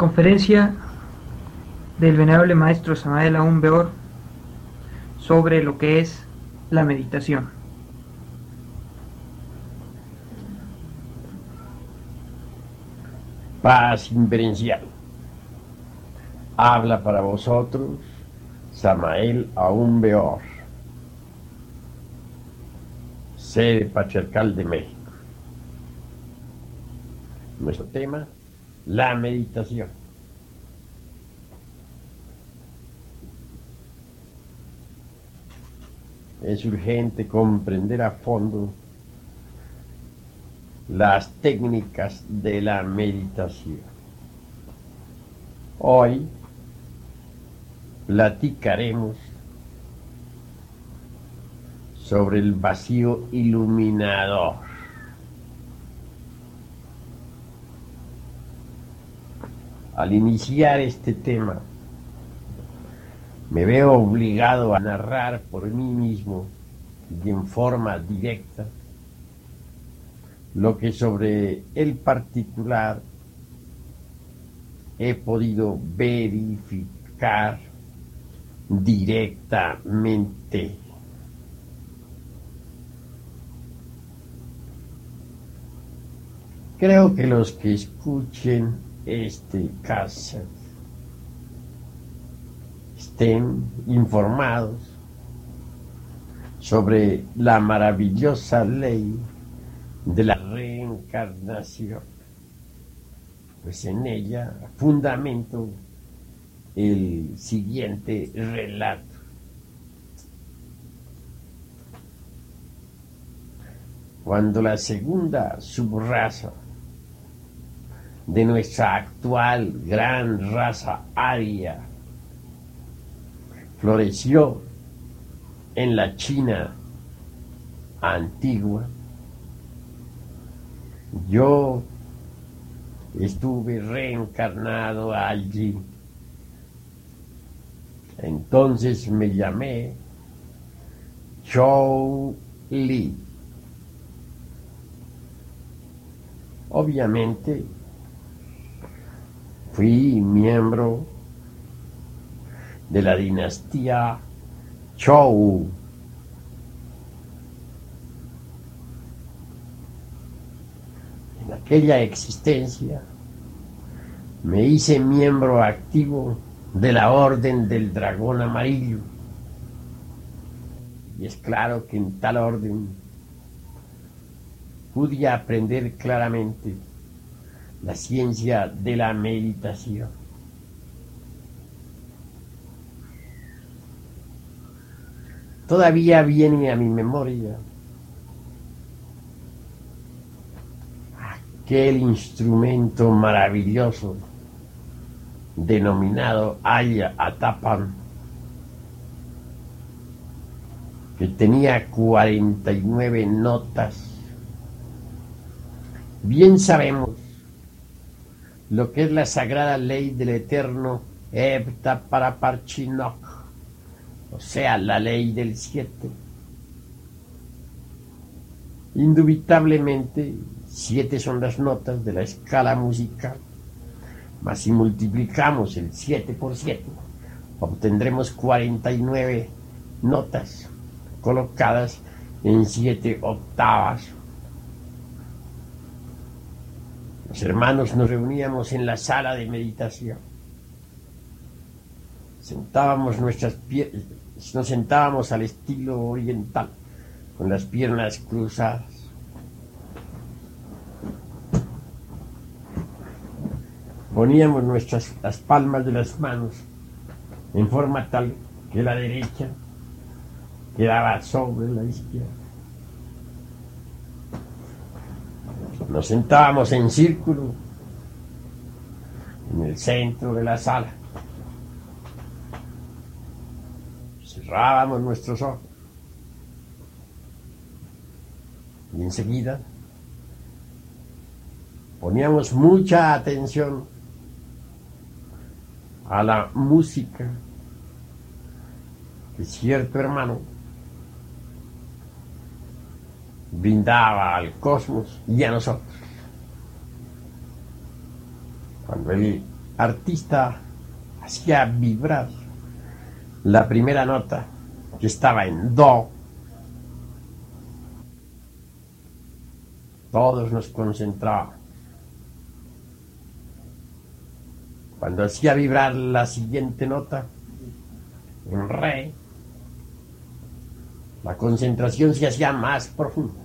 Conferencia del venerable maestro Samael Aún Beor sobre lo que es la meditación. Paz inverencial. Habla para vosotros Samael Aún Beor, sede patriarcal de México. Nuestro tema, la meditación. Es urgente comprender a fondo las técnicas de la meditación. Hoy platicaremos sobre el vacío iluminador. Al iniciar este tema, me veo obligado a narrar por mí mismo y en forma directa lo que sobre el particular he podido verificar directamente. Creo que los que escuchen este caso estén informados sobre la maravillosa ley de la reencarnación, pues en ella fundamento el siguiente relato. Cuando la segunda subraza de nuestra actual gran raza aria floreció en la China antigua, yo estuve reencarnado allí. Entonces me llamé Chou Li. Obviamente fui miembro de la dinastía Chou. En aquella existencia me hice miembro activo de la Orden del Dragón Amarillo. Y es claro que en tal orden pude aprender claramente la ciencia de la meditación. Todavía viene a mi memoria aquel instrumento maravilloso denominado Aya Atapan, que tenía 49 notas. Bien sabemos lo que es la sagrada ley del eterno Ebta para Parchinok, o sea, la ley del siete. Indubitablemente, siete son las notas de la escala musical, mas si multiplicamos el 7 por 7, obtendremos 49 notas colocadas en siete octavas Los hermanos nos reuníamos en la sala de meditación. Sentábamos nuestras nos sentábamos al estilo oriental, con las piernas cruzadas. Poníamos nuestras las palmas de las manos en forma tal que la derecha quedaba sobre la izquierda. Nos sentábamos en círculo en el centro de la sala. Cerrábamos nuestros ojos. Y enseguida poníamos mucha atención a la música que cierto hermano brindaba al cosmos y a nosotros. Cuando él artista hacía vibrar la primera nota que estaba en Do, todos nos concentrábamos. Cuando hacía vibrar la siguiente nota, en Re, la concentración se hacía más profunda.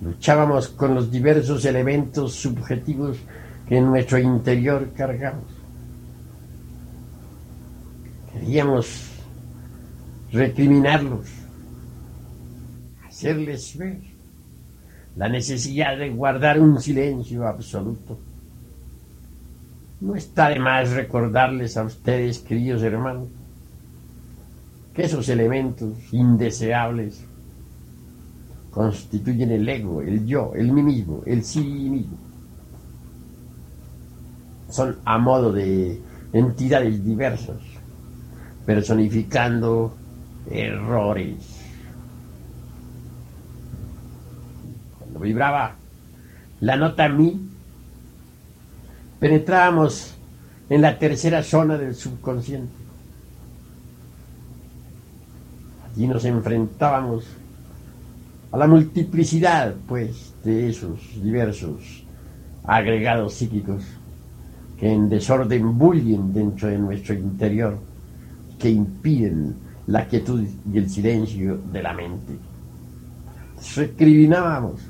Luchábamos con los diversos elementos subjetivos que en nuestro interior cargamos. Queríamos recriminarlos, hacerles ver la necesidad de guardar un silencio absoluto. No está de más recordarles a ustedes, queridos hermanos, que esos elementos indeseables constituyen el ego, el yo, el mí mismo, el sí mismo. Son a modo de entidades diversas, personificando errores. Cuando vibraba la nota mi, penetrábamos en la tercera zona del subconsciente. Allí nos enfrentábamos a la multiplicidad, pues, de esos diversos agregados psíquicos que en desorden bullen dentro de nuestro interior, que impiden la quietud y el silencio de la mente. Recriminábamos,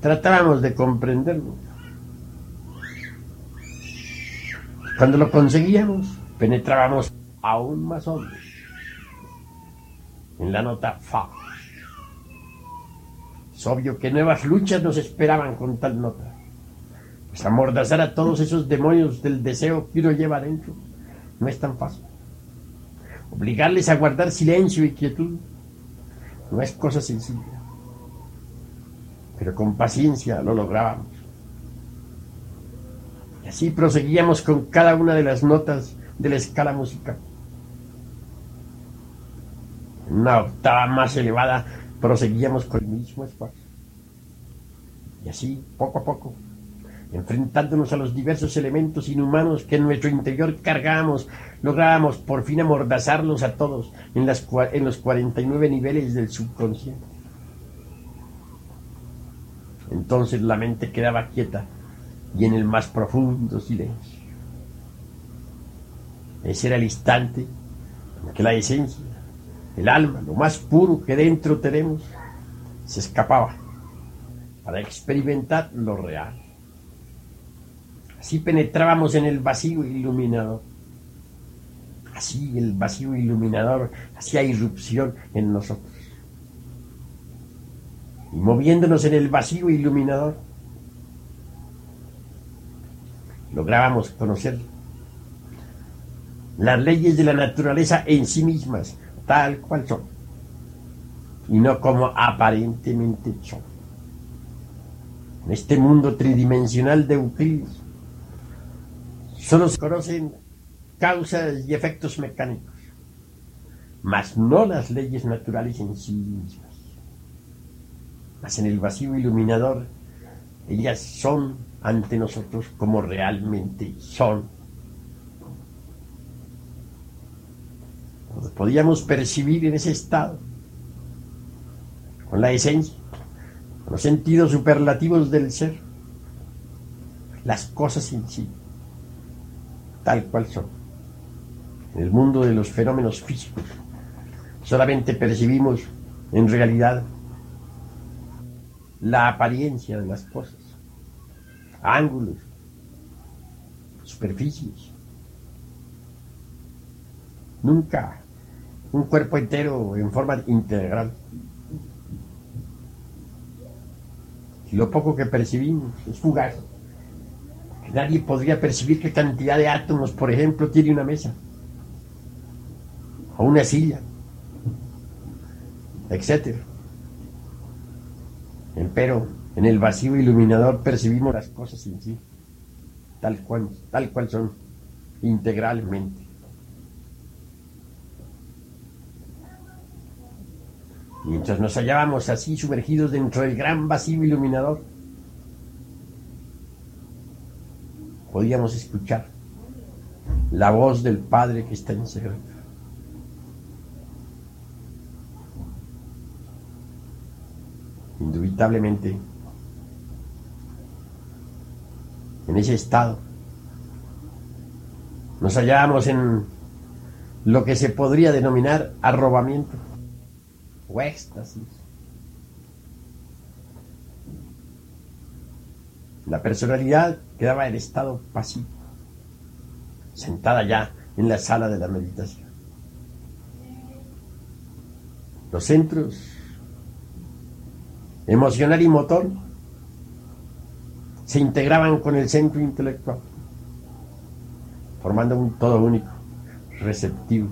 tratábamos de comprenderlo. Cuando lo conseguíamos, penetrábamos aún más hondo en la nota Fa. Es obvio que nuevas luchas nos esperaban con tal nota. Pues amordazar a todos esos demonios del deseo que uno lleva adentro no es tan fácil. Obligarles a guardar silencio y quietud no es cosa sencilla. Pero con paciencia lo lográbamos. Y así proseguíamos con cada una de las notas de la escala musical. En una octava más elevada proseguíamos con el mismo esfuerzo. Y así, poco a poco, enfrentándonos a los diversos elementos inhumanos que en nuestro interior cargamos, lográbamos por fin amordazarlos a todos en, las, en los 49 niveles del subconsciente. Entonces la mente quedaba quieta y en el más profundo silencio. Ese era el instante en que la esencia el alma, lo más puro que dentro tenemos, se escapaba para experimentar lo real. Así penetrábamos en el vacío iluminador. Así el vacío iluminador hacía irrupción en nosotros. Y moviéndonos en el vacío iluminador, lográbamos conocer las leyes de la naturaleza en sí mismas, tal cual son, y no como aparentemente son. En este mundo tridimensional de Euclides, solo se conocen causas y efectos mecánicos, mas no las leyes naturales en sí mismas. Mas en el vacío iluminador, ellas son ante nosotros como realmente son podíamos percibir en ese estado, con la esencia, con los sentidos superlativos del ser, las cosas en sí, tal cual son. En el mundo de los fenómenos físicos, solamente percibimos en realidad la apariencia de las cosas, ángulos, superficies. Nunca un cuerpo entero en forma integral. Lo poco que percibimos es fugaz. Nadie podría percibir qué cantidad de átomos, por ejemplo, tiene una mesa, o una silla, etc. Pero en el vacío iluminador percibimos las cosas en sí, tal cual, tal cual son, integralmente. Mientras nos hallábamos así sumergidos dentro del gran vacío iluminador, podíamos escuchar la voz del Padre que está en secreto. Indubitablemente, en ese estado, nos hallábamos en lo que se podría denominar arrobamiento o éxtasis. La personalidad quedaba en estado pasivo, sentada ya en la sala de la meditación. Los centros emocional y motor se integraban con el centro intelectual, formando un todo único, receptivo.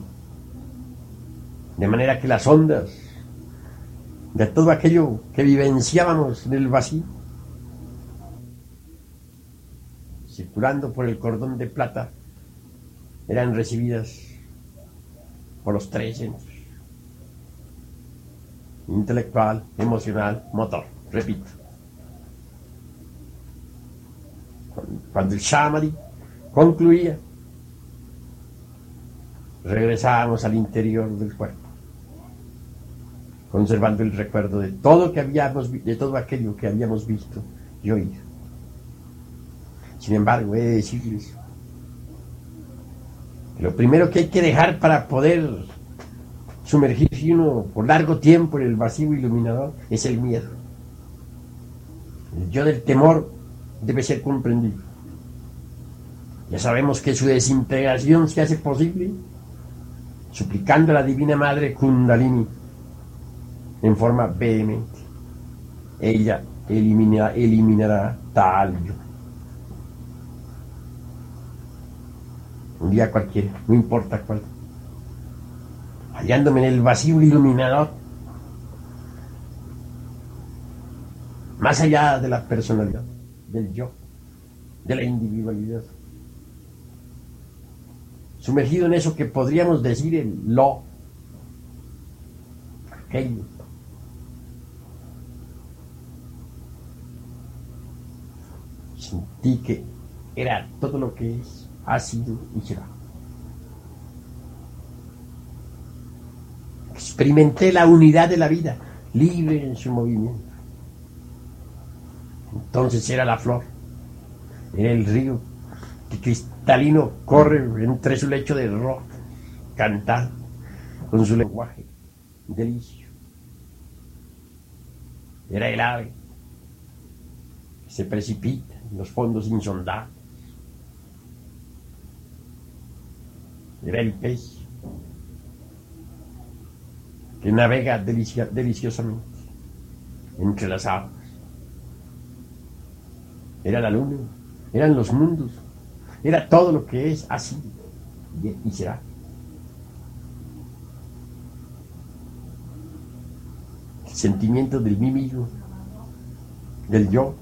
De manera que las ondas de todo aquello que vivenciábamos en el vacío circulando por el cordón de plata, eran recibidas por los tres centros. Intelectual, emocional, motor. Repito. Cuando el Shamari concluía, regresábamos al interior del cuerpo, conservando el recuerdo de todo que habíamos de todo aquello que habíamos visto y oído. Sin embargo, he de decirles lo primero que hay que dejar para poder sumergirse uno por largo tiempo en el vacío iluminador es el miedo. El yo del temor debe ser comprendido. Ya sabemos que su desintegración se hace posible suplicando a la Divina Madre Kundalini en forma vehemente. Ella eliminará, eliminará tal yo. un día cualquiera, no importa cuál, hallándome en el vacío iluminador, más allá de la personalidad, del yo, de la individualidad, sumergido en eso que podríamos decir el lo, aquello. Sentí que era todo lo que es ha sido y será. Experimenté la unidad de la vida, libre en su movimiento. Entonces era la flor, era el río que cristalino corre entre su lecho de roca, cantar con su lenguaje delicio. Era el ave que se precipita en los fondos insondables era el pez que navega deliciosamente entre las aguas. Era la luna, eran los mundos, era todo lo que es así y será. El sentimiento del mí mismo, del yo,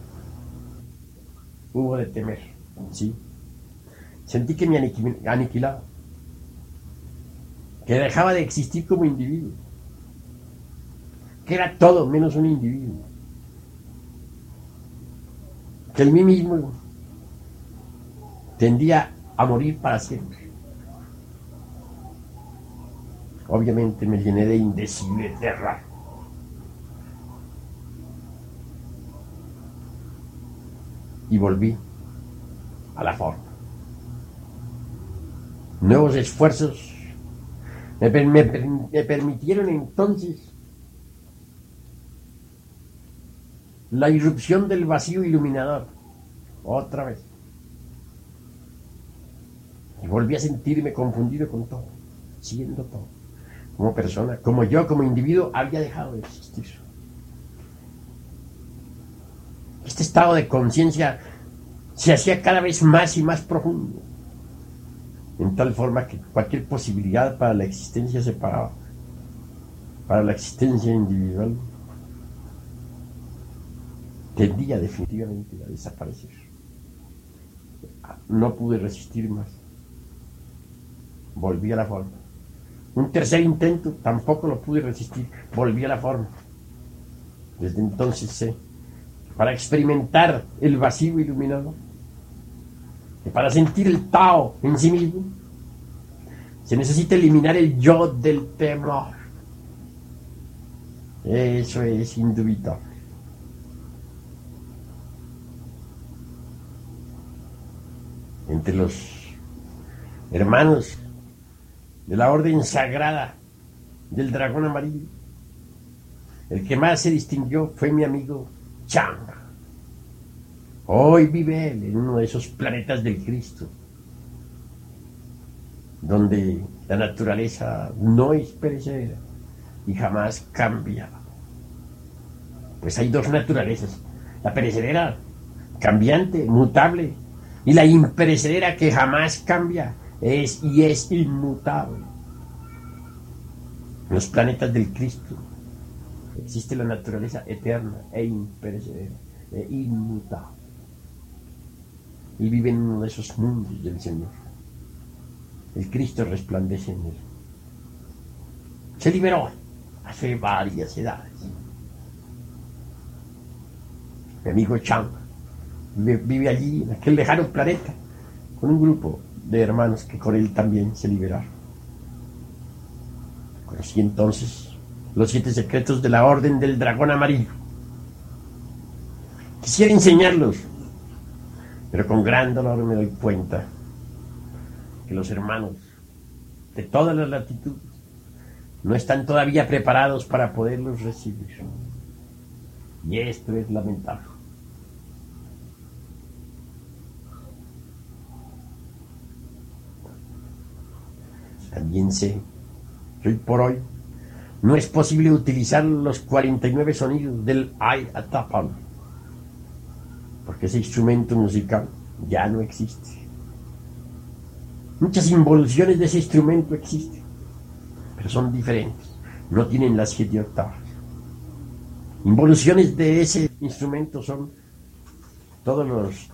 hubo de temer, ¿sí? Sentí que me aniquilaba que dejaba de existir como individuo, que era todo menos un individuo, que el mí mismo tendía a morir para siempre. Obviamente me llené de indecible terror. Y volví a la forma. Nuevos esfuerzos me, permitieron entonces la irrupción del vacío iluminador. Otra vez. Y volví a sentirme confundido con todo, siendo todo. Como persona, como yo, como individuo, había dejado de existir. Este estado de conciencia se hacía cada vez más y más profundo en tal forma que cualquier posibilidad para la existencia separada, para la existencia individual, tendía definitivamente a desaparecer. No pude resistir más. Volví a la forma. Un tercer intento tampoco lo pude resistir. Volví a la forma. Desde entonces sé, para experimentar el vacío iluminado, para sentir el Tao en sí mismo se necesita eliminar el yo del temor. Eso es indubitable. Entre los hermanos de la orden sagrada del dragón amarillo, el que más se distinguió fue mi amigo Chang. Hoy vive él en uno de esos planetas del Cristo, donde la naturaleza no es perecedera y jamás cambia. Pues hay dos naturalezas, la perecedera, cambiante, mutable, y la imperecedera que jamás cambia, es y es inmutable. Los planetas del Cristo existe la naturaleza eterna e imperecedera, e inmutable. Y vive en uno de esos mundos del Señor. El Cristo resplandece en él. Se liberó hace varias edades. Mi amigo Chang vive, allí, en aquel lejano planeta, con un grupo de hermanos que con él también se liberaron. Conocí entonces los siete secretos de la Orden del Dragón Amarillo. Quisiera enseñarlos, pero con gran dolor me doy cuenta que los hermanos de todas las latitudes no están todavía preparados para poderlos recibir. Y esto es lamentable. También sé hoy por hoy no es posible utilizar los 49 sonidos del Ay Atapan, porque ese instrumento musical ya no existe. Muchas involuciones de ese instrumento existen, pero son diferentes, no tienen las siete octavas. Involuciones de ese instrumento son todos los,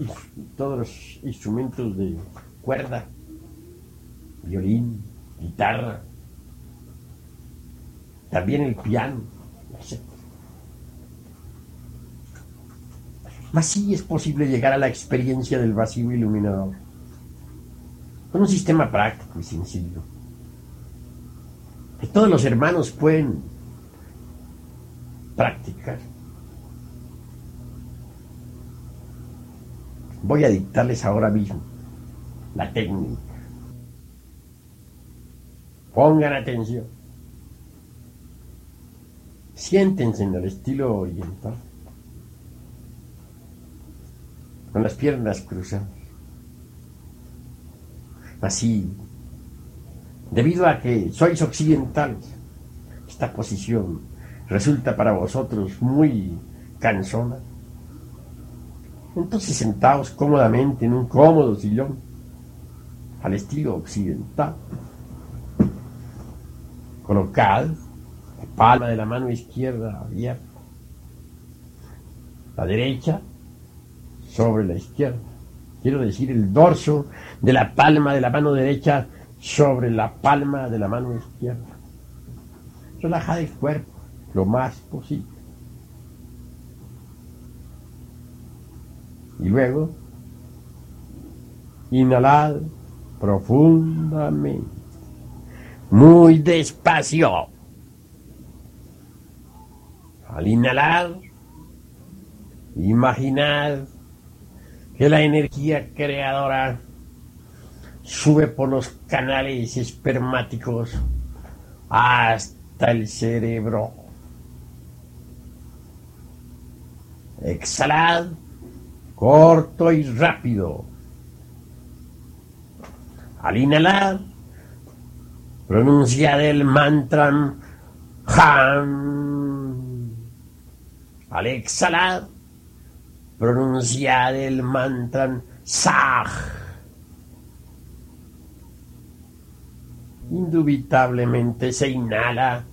todos los instrumentos de cuerda, violín, guitarra, también el piano, etc. Mas sí es posible llegar a la experiencia del vacío iluminador con un sistema práctico y sencillo que todos los hermanos pueden practicar. Voy a dictarles ahora mismo la técnica. Pongan atención. Siéntense en el estilo oriental, con las piernas cruzadas. Así, debido a que sois occidentales, esta posición resulta para vosotros muy cansona. Entonces sentaos cómodamente en un cómodo sillón, al estilo occidental. Colocad la palma de la mano izquierda abierta, la derecha sobre la izquierda. Quiero decir el dorso de la palma de la mano derecha sobre la palma de la mano izquierda. Relajad el cuerpo lo más posible. Y luego, inhalad profundamente, muy despacio. Al inhalar, imaginad que la energía creadora sube por los canales espermáticos hasta el cerebro. Exhalad corto y rápido. Al inhalar, pronunciad el mantra Ham. Al exhalar, pronunciad el mantra Sah. Indubitablemente se inhala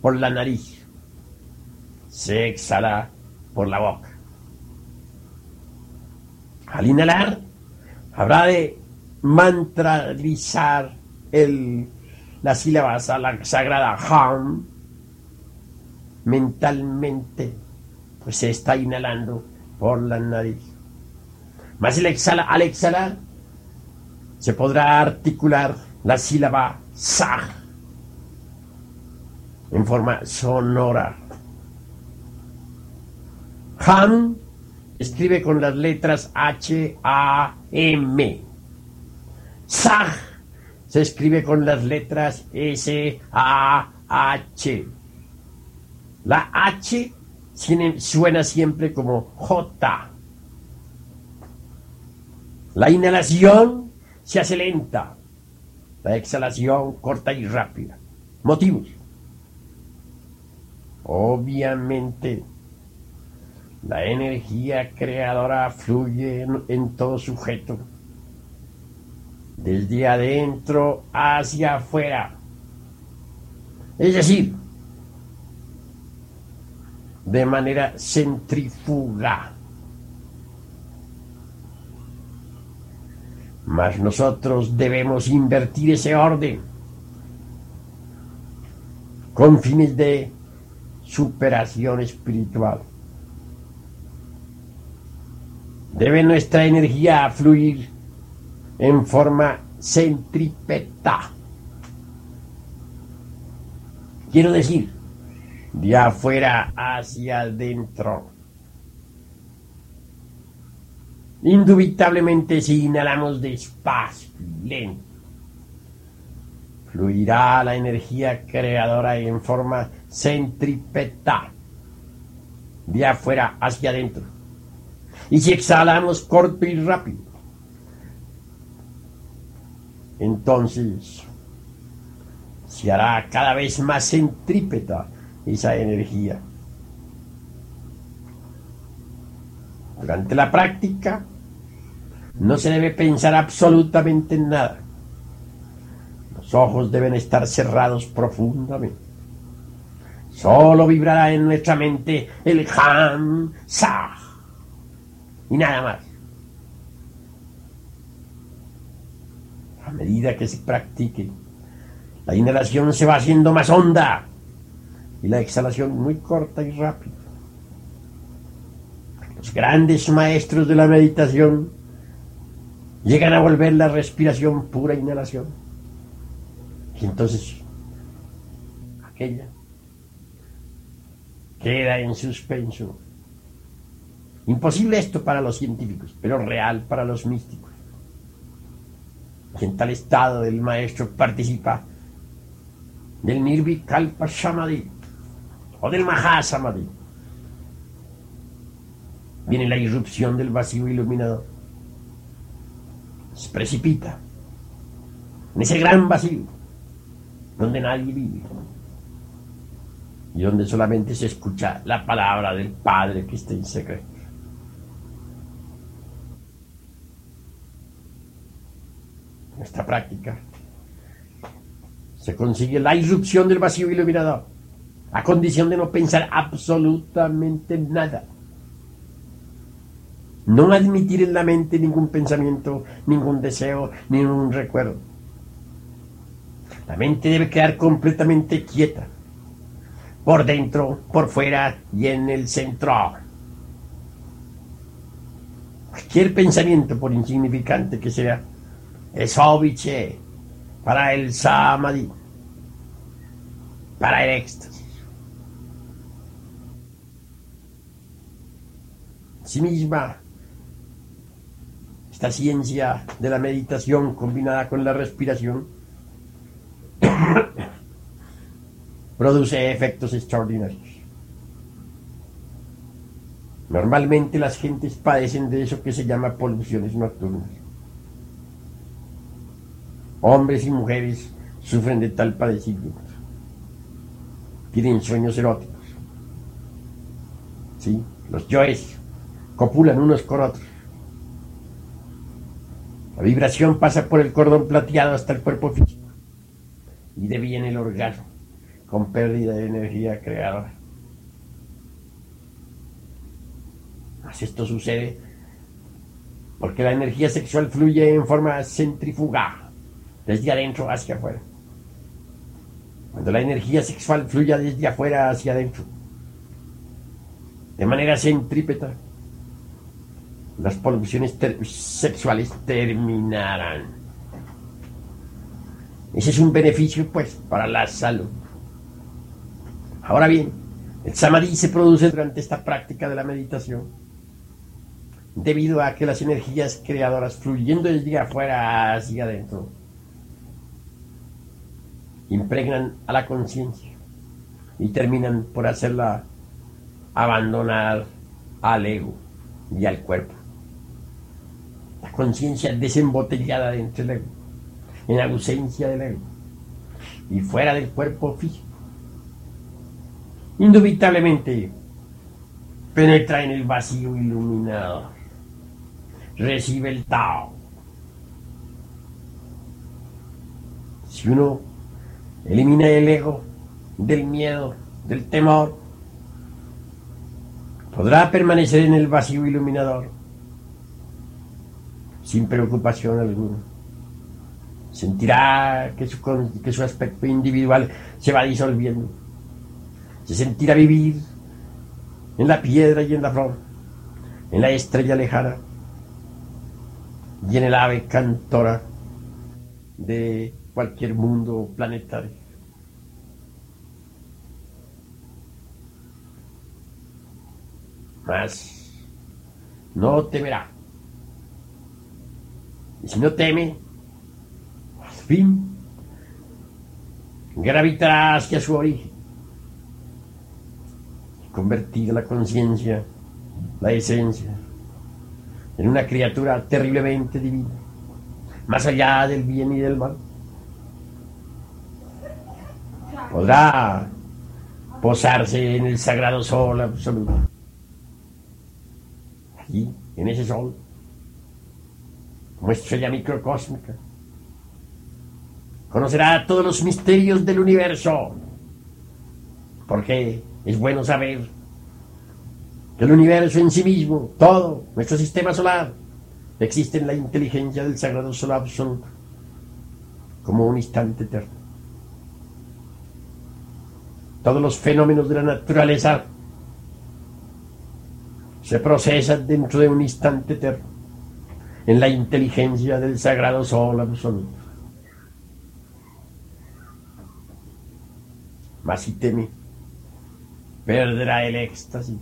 por la nariz, se exhala por la boca. Al inhalar, habrá de mantralizar el, la sílaba la sagrada Ham mentalmente, pues se está inhalando por la nariz. Más el exhala, al exhalar, se podrá articular la sílaba sa en forma sonora. Ham escribe con las letras H, A, M. Sag se escribe con las letras S, A, H. La H suena siempre como J. La inhalación se hace lenta. La exhalación corta y rápida. Motivos. Obviamente, la energía creadora fluye en, todo sujeto, desde adentro hacia afuera. Es decir, de manera centrífuga. Mas nosotros debemos invertir ese orden con fines de superación espiritual. Debe nuestra energía fluir en forma centrípeta. Quiero decir, de afuera hacia adentro. Indubitablemente si inhalamos despacio lento, fluirá la energía creadora en forma centrípeta, de afuera hacia adentro. Y si exhalamos corto y rápido, entonces se hará cada vez más centrípeta esa energía. Durante la práctica no se debe pensar absolutamente en nada. Los ojos deben estar cerrados profundamente. Solo vibrará en nuestra mente el Ham Sa y nada más. A medida que se practique, la inhalación se va haciendo más honda y la exhalación muy corta y rápida. Los grandes maestros de la meditación llegan a volver la respiración pura inhalación. Y entonces aquella queda en suspenso. Imposible esto para los científicos, pero real para los místicos. En tal estado del maestro participa del Nirvikalpa Samadhi o del Mahasamadhi. Viene la irrupción del vacío iluminado. Se precipita en ese gran vacío donde nadie vive y donde solamente se escucha la palabra del Padre que está en secreto. Esta práctica se consigue la irrupción del vacío iluminado a condición de no pensar absolutamente nada. No admitir en la mente ningún pensamiento, ningún deseo, ningún recuerdo. La mente debe quedar completamente quieta, por dentro, por fuera y en el centro. Cualquier pensamiento, por insignificante que sea, es óbice para el samadhi, para el éxtasis. sí misma. Esta ciencia de la meditación combinada con la respiración produce efectos extraordinarios. Normalmente las gentes padecen de eso que se llama poluciones nocturnas. Hombres y mujeres sufren de tal padecimiento. Tienen sueños eróticos. ¿Sí? Los yoes copulan unos con otros. La vibración pasa por el cordón plateado hasta el cuerpo físico y deviene el orgasmo con pérdida de energía creadora. Mas esto sucede porque la energía sexual fluye en forma centrífuga, desde adentro hacia afuera. Cuando la energía sexual fluye desde afuera hacia adentro, de manera centrípeta, las poluciones sexuales terminarán. Ese es un beneficio, pues, para la salud. Ahora bien, el samadhi se produce durante esta práctica de la meditación debido a que las energías creadoras fluyendo desde afuera hacia adentro impregnan a la conciencia y terminan por hacerla abandonar al ego y al cuerpo. La conciencia desembotellada dentro del ego, en ausencia del ego y fuera del cuerpo físico. Indubitablemente penetra en el vacío iluminado, recibe el Tao. Si uno elimina el ego del miedo, del temor, podrá permanecer en el vacío iluminador sin preocupación alguna. Sentirá que su, que su aspecto individual se va disolviendo. Se sentirá vivir en la piedra y en la flor, en la estrella lejana y en el ave cantora de cualquier mundo planetario. Mas no temerá. Y si no teme, al fin gravitará hacia su origen. Convertir la conciencia, la esencia, en una criatura terriblemente divina, más allá del bien y del mal. Podrá posarse en el sagrado sol absoluto. Allí, en ese sol, como estrella microcósmica, conocerá todos los misterios del universo, porque es bueno saber que el universo en sí mismo, todo, nuestro sistema solar, existe en la inteligencia del sagrado sol absoluto, como un instante eterno todos los fenómenos de la naturaleza se procesan dentro de un instante eterno en la inteligencia del sagrado sol absoluto. Mas si teme, perderá el éxtasis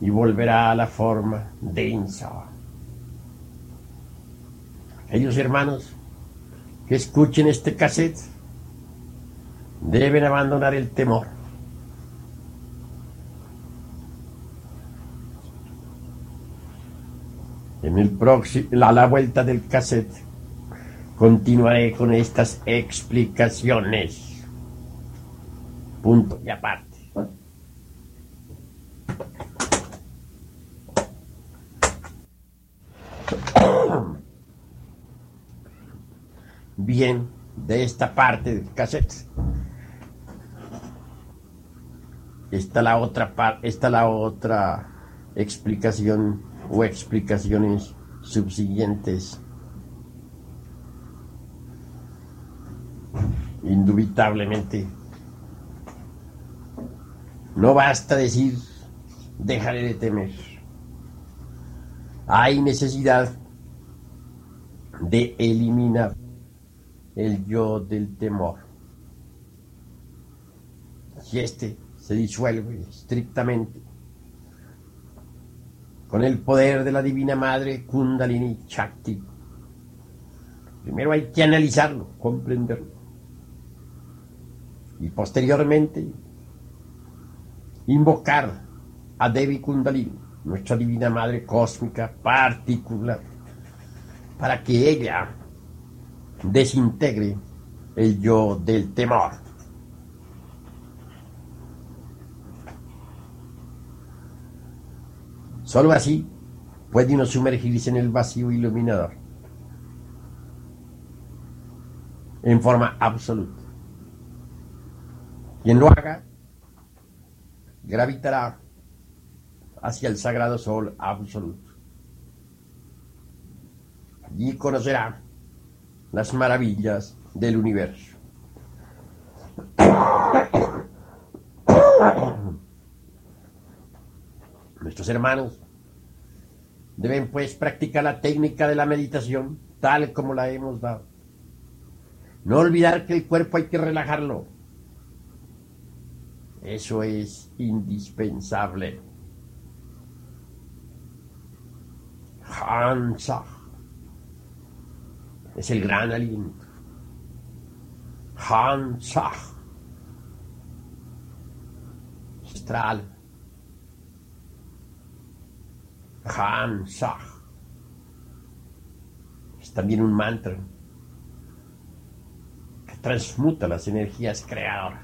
y volverá a la forma densa. Aquellos hermanos que escuchen este cassette deben abandonar el temor. En el próximo, a la vuelta del cassette, continuaré con estas explicaciones. Punto y aparte. Bien, de esta parte del cassette está la otra está la otra explicación o explicaciones subsiguientes. Indubitablemente. No basta decir dejaré de temer. Hay necesidad de eliminar el yo del temor. Y este se disuelve estrictamente con el poder de la Divina Madre Kundalini Chakti. Primero hay que analizarlo, comprenderlo. Y posteriormente invocar a Devi Kundalini, nuestra Divina Madre Cósmica particular, para que ella desintegre el yo del temor. Solo así puede uno sumergirse en el vacío iluminador. En forma absoluta. Quien lo haga, gravitará hacia el sagrado sol absoluto. Allí conocerá las maravillas del universo. Nuestros hermanos deben pues practicar la técnica de la meditación tal como la hemos dado. No olvidar que el cuerpo hay que relajarlo. Eso es indispensable. Hansa es el gran aliento. Hansa astral. Hansa es también un mantra que transmuta las energías creadoras.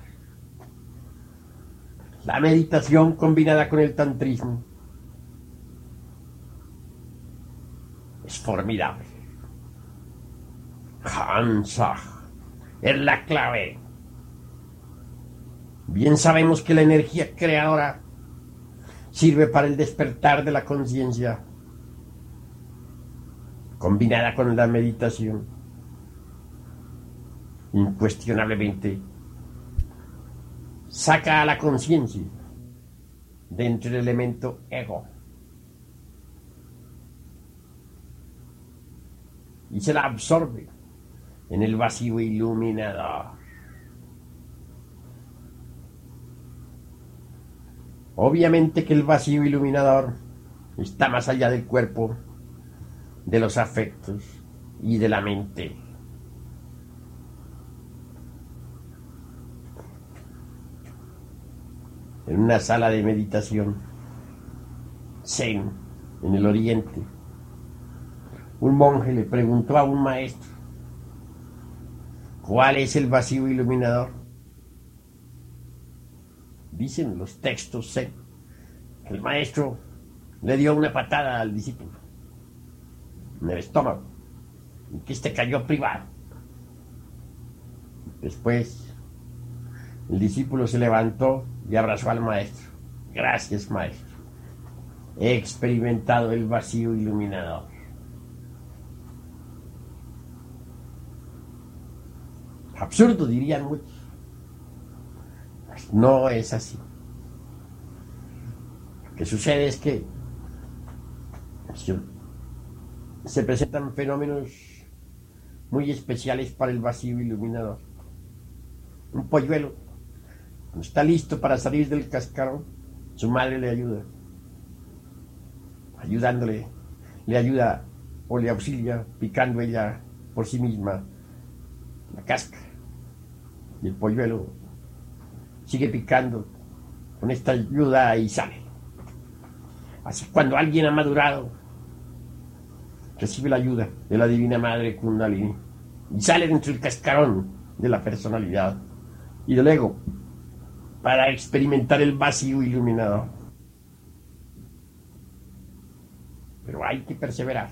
La meditación combinada con el tantrismo es formidable. Hansa es la clave. Bien sabemos que la energía creadora sirve para el despertar de la conciencia, combinada con la meditación. Incuestionablemente saca a la conciencia dentro del elemento ego y se la absorbe en el vacío iluminador. Obviamente que el vacío iluminador está más allá del cuerpo, de los afectos y de la mente. En una sala de meditación, Zen, en el oriente, un monje le preguntó a un maestro, ¿cuál es el vacío iluminador? Dicen los textos Zen que el maestro le dio una patada al discípulo en el estómago y que este cayó privado. Después el discípulo se levantó y abrazó al maestro. Gracias, maestro. He experimentado el vacío iluminador. Absurdo, dirían muchos. No es así. Lo que sucede es que se presentan fenómenos muy especiales para el vacío iluminador. Un polluelo, cuando está listo para salir del cascarón, su madre le ayuda. Ayudándole, le ayuda o le auxilia picando ella por sí misma la casca. Y el polluelo sigue picando con esta ayuda y sale. Así cuando alguien ha madurado, recibe la ayuda de la Divina Madre Kundalini y sale dentro del cascarón de la personalidad y del ego para experimentar el vacío iluminado. Pero hay que perseverar.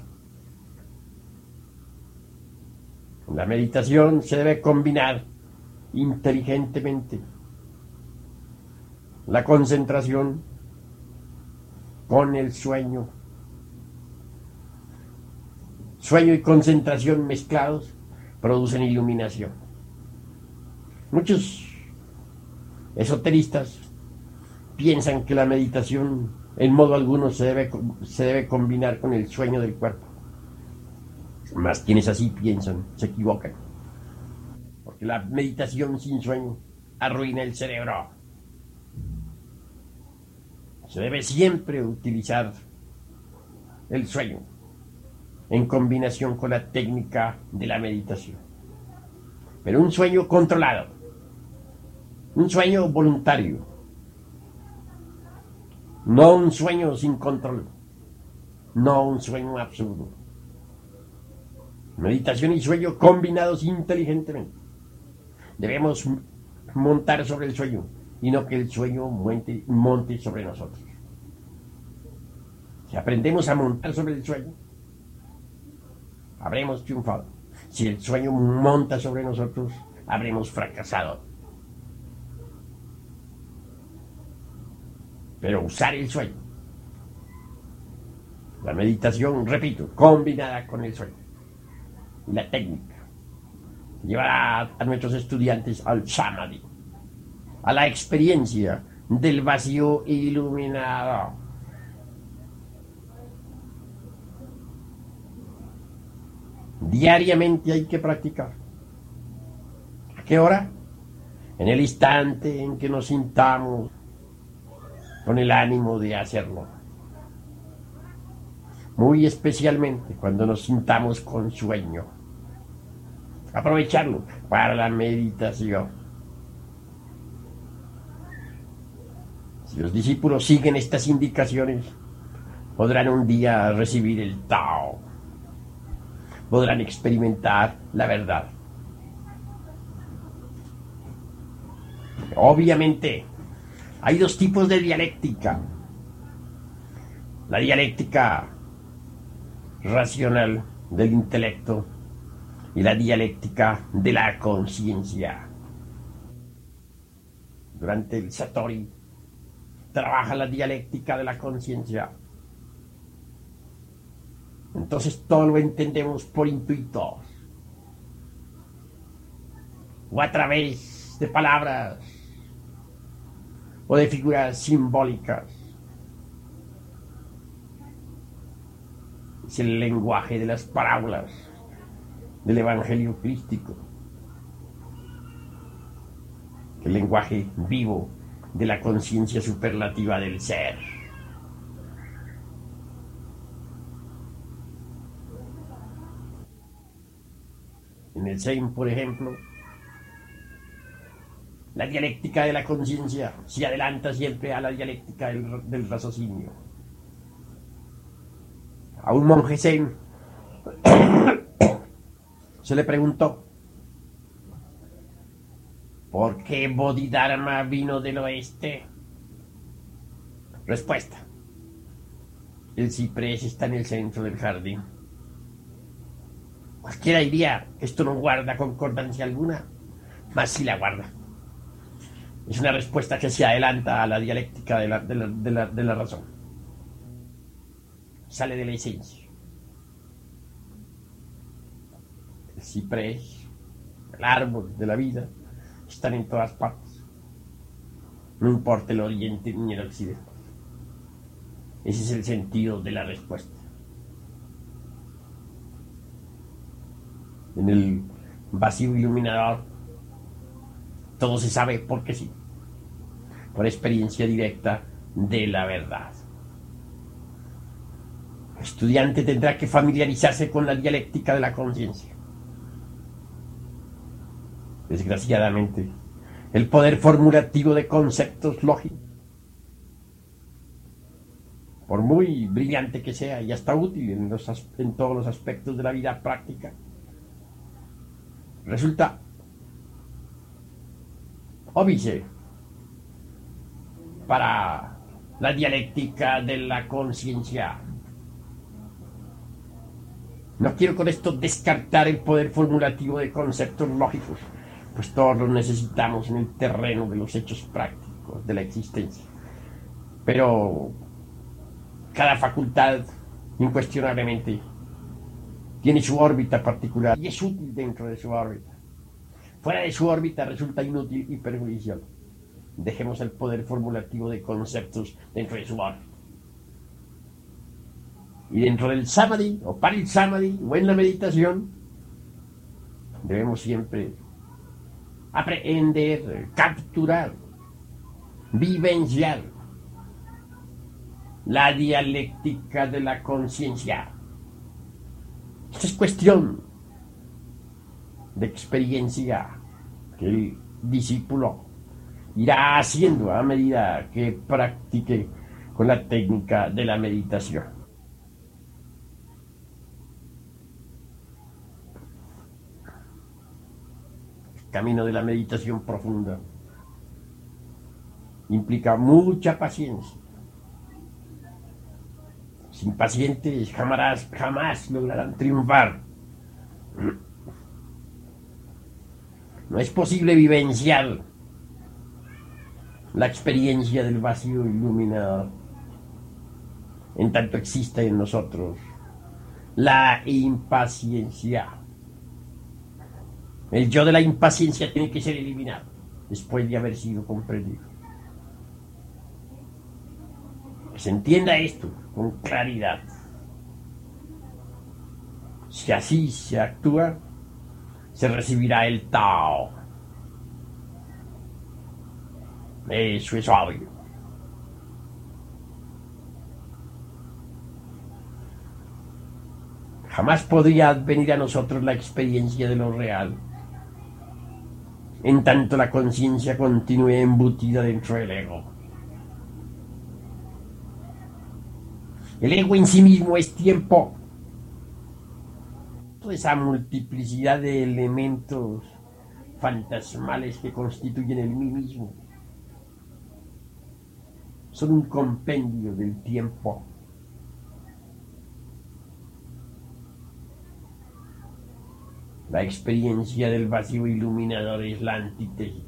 La meditación se debe combinar inteligentemente la concentración con el sueño. Sueño y concentración mezclados producen iluminación. Muchos esoteristas piensan que la meditación en modo alguno se debe, se debe combinar con el sueño del cuerpo. Más quienes así piensan se equivocan. Porque la meditación sin sueño arruina el cerebro. Se debe siempre utilizar el sueño en combinación con la técnica de la meditación. Pero un sueño controlado, un sueño voluntario, no un sueño sin control, no un sueño absurdo. Meditación y sueño combinados inteligentemente. Debemos montar sobre el sueño y no que el sueño monte, sobre nosotros. Si aprendemos a montar sobre el sueño, habremos triunfado. Si el sueño monta sobre nosotros, habremos fracasado. Pero usar el sueño. La meditación, repito, combinada con el sueño. La técnica. Llevará a nuestros estudiantes al samadhi, a la experiencia del vacío iluminado. Diariamente hay que practicar. ¿A qué hora? En el instante en que nos sintamos con el ánimo de hacerlo. Muy especialmente cuando nos sintamos con sueño. Aprovecharlo para la meditación. Si los discípulos siguen estas indicaciones, podrán un día recibir el Tao. Podrán experimentar la verdad. Obviamente, hay dos tipos de dialéctica. La dialéctica racional del intelecto y la dialéctica de la conciencia. Durante el Satori trabaja la dialéctica de la conciencia. Entonces todo lo entendemos por intuitos o a través de palabras o de figuras simbólicas. Es el lenguaje de las parábolas del Evangelio crístico. El lenguaje vivo de la conciencia superlativa del ser. En el Zen, por ejemplo, la dialéctica de la conciencia se adelanta siempre a la dialéctica del, del, raciocinio. A un monje zen se le preguntó, ¿por qué Bodhidharma vino del oeste? Respuesta. El ciprés está en el centro del jardín. Cualquiera diría esto no guarda concordancia alguna, más si la guarda. Es una respuesta que se adelanta a la dialéctica de la, de la, de la, de la razón. Sale de la esencia. El ciprés, el árbol de la vida, están en todas partes. No importa el oriente ni el occidente. Ese es el sentido de la respuesta. En el vacío iluminador todo se sabe porque sí, por experiencia directa de la verdad. El estudiante tendrá que familiarizarse con la dialéctica de la conciencia. Desgraciadamente, el poder formulativo de conceptos lógicos, por muy brillante que sea y hasta útil en, en todos los aspectos de la vida práctica, resulta óbice para la dialéctica de la conciencia. No quiero con esto descartar el poder formulativo de conceptos lógicos, pues todos los necesitamos en el terreno de los hechos prácticos de la existencia. Pero cada facultad, incuestionablemente, tiene su órbita particular y es útil dentro de su órbita. Fuera de su órbita resulta inútil y perjudicial. Dejemos el poder formulativo de conceptos dentro de su órbita. Y dentro del samadhi o parit samadhi o en la meditación, debemos siempre aprender, capturar, vivenciar la dialéctica de la conciencia. Esta es cuestión de experiencia que el discípulo irá haciendo a medida que practique con la técnica de la meditación. El camino de la meditación profunda implica mucha paciencia. Sin pacientes jamás, jamás lograrán triunfar. No es posible vivenciar la experiencia del vacío iluminado en tanto existe en nosotros la impaciencia. El yo de la impaciencia tiene que ser eliminado después de haber sido comprendido. Que se entienda esto con claridad. Si así se actúa, se recibirá el Tao. Eso es obvio. Jamás podría advenir a nosotros la experiencia de lo real, en tanto la conciencia continúe embutida dentro del ego. El ego en sí mismo es tiempo. Toda esa multiplicidad de elementos fantasmales que constituyen el mí mismo son un compendio del tiempo. La experiencia del vacío iluminador es la antítesis.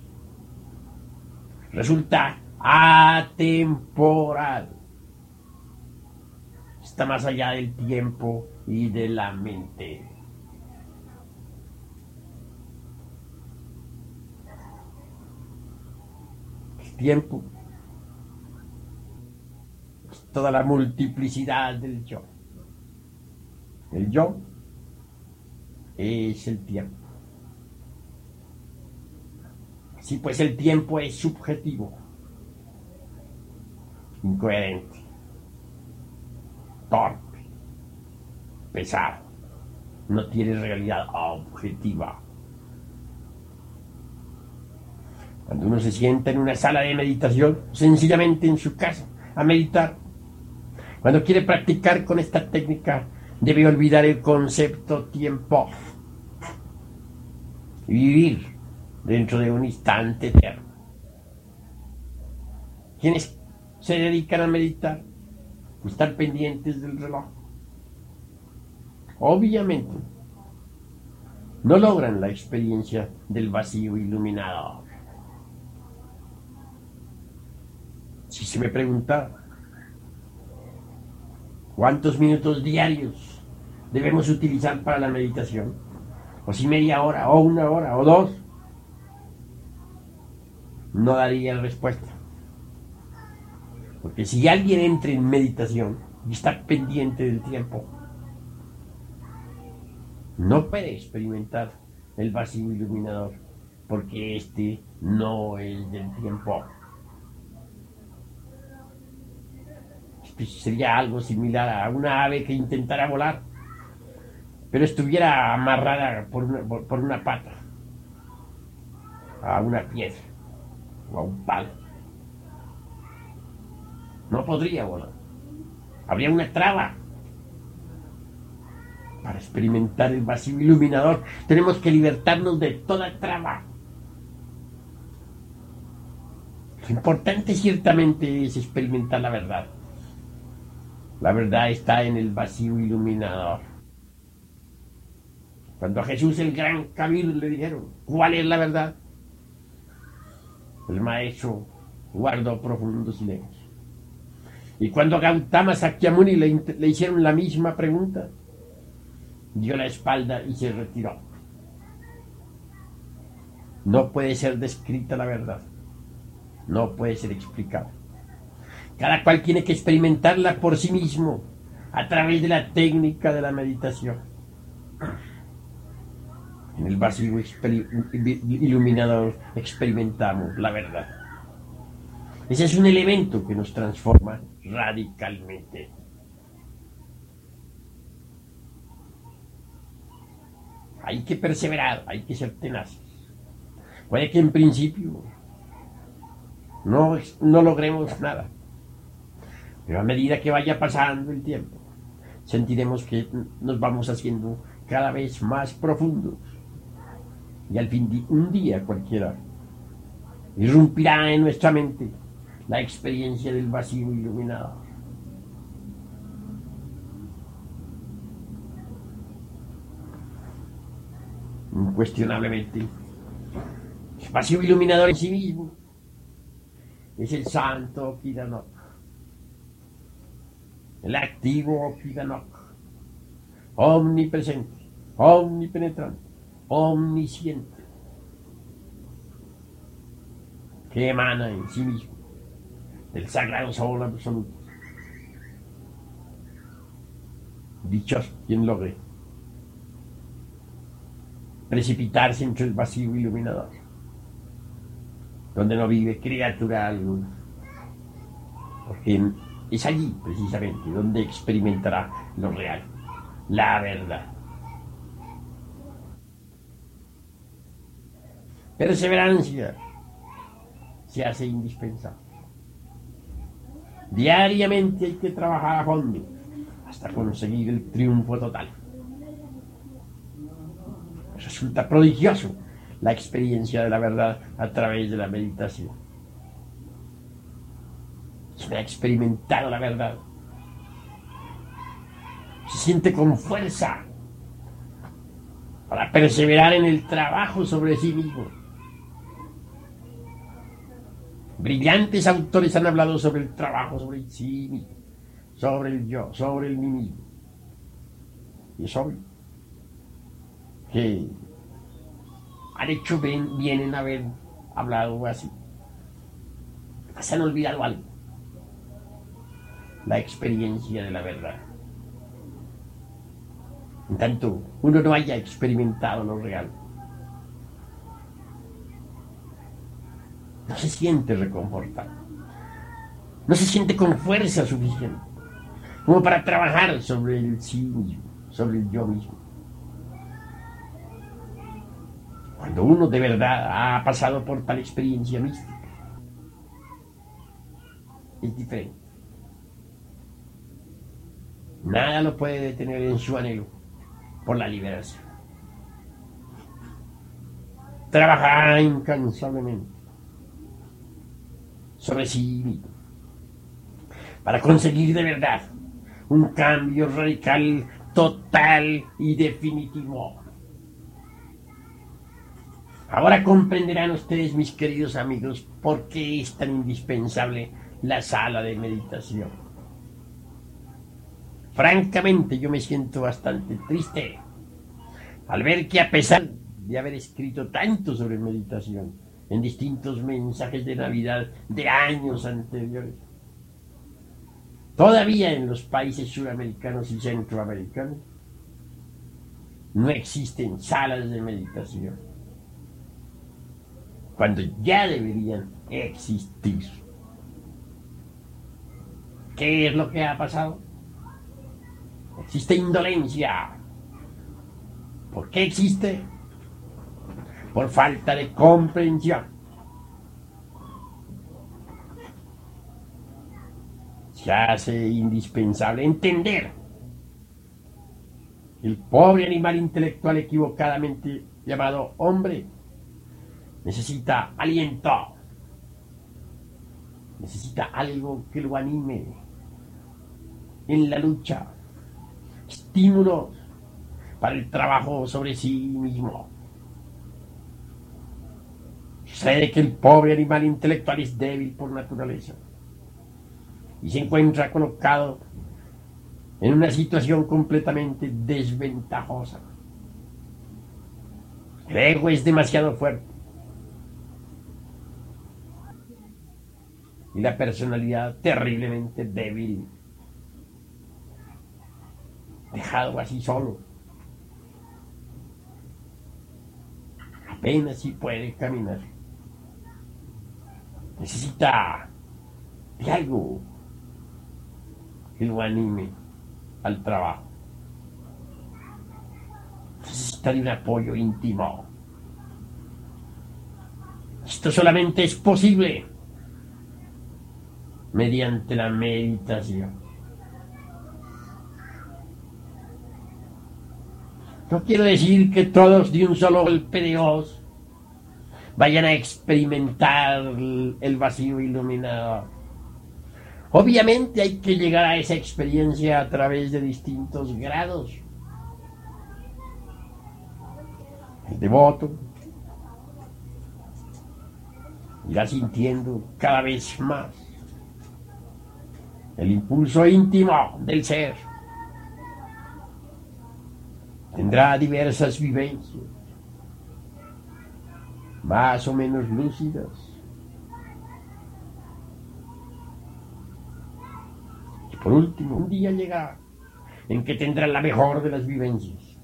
Resulta atemporal. Está más allá del tiempo y de la mente. El tiempo es toda la multiplicidad del yo. El yo es el tiempo. Así pues el tiempo es subjetivo, incoherente, torpe, pesado, no tiene realidad objetiva. Cuando uno se sienta en una sala de meditación, sencillamente en su casa, a meditar, cuando quiere practicar con esta técnica, debe olvidar el concepto tiempo y vivir dentro de un instante eterno. Quienes se dedican a meditar, están pendientes del reloj. Obviamente, no logran la experiencia del vacío iluminado. Si se me pregunta cuántos minutos diarios debemos utilizar para la meditación, o si media hora, o una hora, o dos, no daría respuesta. Porque si alguien entra en meditación y está pendiente del tiempo, no puede experimentar el vacío iluminador, porque este no es del tiempo. Este sería algo similar a una ave que intentara volar, pero estuviera amarrada por una, por una pata a una piedra o a un palo. No podría volar. Habría una traba. Para experimentar el vacío iluminador tenemos que libertarnos de toda traba. Lo importante ciertamente es experimentar la verdad. La verdad está en el vacío iluminador. Cuando a Jesús el gran Kabir le dijeron, ¿cuál es la verdad? El maestro guardó profundo silencio. Y cuando Gautama Sakyamuni le, le hicieron la misma pregunta, dio la espalda y se retiró. No puede ser descrita la verdad. No puede ser explicada. Cada cual tiene que experimentarla por sí mismo a través de la técnica de la meditación. En el vacío iluminador experimentamos la verdad. Ese es un elemento que nos transforma radicalmente. Hay que perseverar, hay que ser tenaces. Puede que en principio no, no logremos nada, pero a medida que vaya pasando el tiempo, sentiremos que nos vamos haciendo cada vez más profundos. Y al fin de un día cualquiera irrumpirá en nuestra mente la experiencia del vacío iluminado. Incuestionablemente, el vacío iluminador en sí mismo es el santo Kidanok, el activo Kidanok, omnipresente, omnipenetrante, omnisciente, que emana en sí mismo el sagrado sabor absoluto. Dichoso quien logre precipitarse entre el vacío iluminador. donde no vive criatura alguna. Porque es allí, precisamente, donde experimentará lo real, la verdad. Perseverancia se hace indispensable. Diariamente hay que trabajar a fondo hasta conseguir el triunfo total. Resulta prodigioso la experiencia de la verdad a través de la meditación. Se ha experimentado la verdad. Se siente con fuerza para perseverar en el trabajo sobre sí mismo. Brillantes autores han hablado sobre el trabajo sobre sí mismo, sobre el yo, sobre el mí mismo. Y es obvio que han hecho bien, bien en haber hablado así. Se han olvidado algo. La experiencia de la verdad. En tanto uno no haya experimentado lo real, no se siente reconfortado. No se siente con fuerza suficiente como para trabajar sobre el sí mismo, sobre el yo mismo. Cuando uno de verdad ha pasado por tal experiencia mística, es diferente. Nada lo puede detener en su anhelo por la liberación. Trabajar incansablemente mismo para conseguir de verdad un cambio radical, total y definitivo. Ahora comprenderán ustedes, mis queridos amigos, por qué es tan indispensable la sala de meditación. Francamente, yo me siento bastante triste al ver que a pesar de haber escrito tanto sobre meditación en distintos mensajes de Navidad de años anteriores, todavía en los países suramericanos y centroamericanos no existen salas de meditación cuando ya deberían existir. ¿Qué es lo que ha pasado? Existe indolencia. ¿Por qué existe? Por falta de comprensión. Se hace indispensable entender el pobre animal intelectual equivocadamente llamado hombre necesita aliento, necesita algo que lo anime en la lucha, estímulos para el trabajo sobre sí mismo. Sucede que el pobre animal intelectual es débil por naturaleza y se encuentra colocado en una situación completamente desventajosa. El ego es demasiado fuerte y la personalidad terriblemente débil, dejado así solo. Apenas si puede caminar. Necesita de algo que lo anime al trabajo. Necesita de un apoyo íntimo. Esto solamente es posible mediante la meditación. No quiero decir que todos de un solo golpe de hoz vayan a experimentar el vacío iluminador. Obviamente hay que llegar a esa experiencia a través de distintos grados. El devoto irá sintiendo cada vez más el impulso íntimo del ser. Tendrá diversas vivencias, más o menos lúcidas. Y por último, un día llegará en que tendrá la mejor de las vivencias,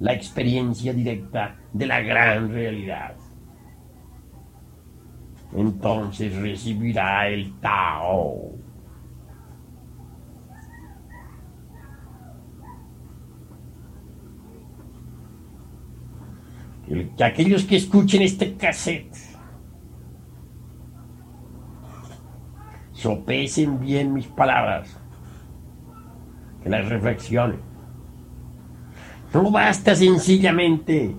la experiencia directa de la gran realidad. entonces recibirá el Tao. Que aquellos que escuchen este cassette sopesen bien mis palabras, que las reflexionen. No basta sencillamente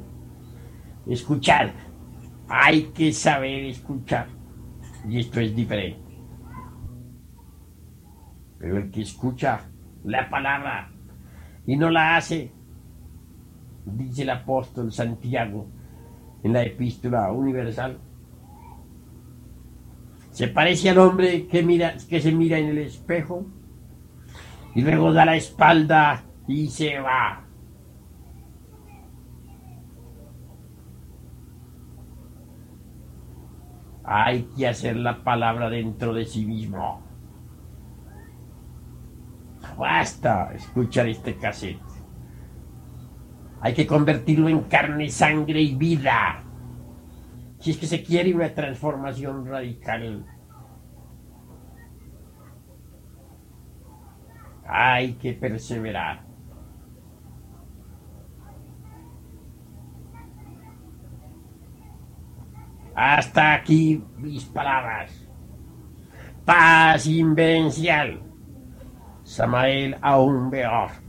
escuchar, hay que saber escuchar. Y esto es diferente. Pero el que escucha la palabra y no la hace, dice el apóstol Santiago en la epístola universal, se parece al hombre que, mira, que se mira en el espejo y luego da la espalda y se va. Hay que hacer la palabra dentro de sí mismo. Basta escuchar este cassette. Hay que convertirlo en carne, sangre y vida. Si es que se quiere una transformación radical. Hay que perseverar. Hasta aquí mis palabras. Paz invencial. Samael aún peor.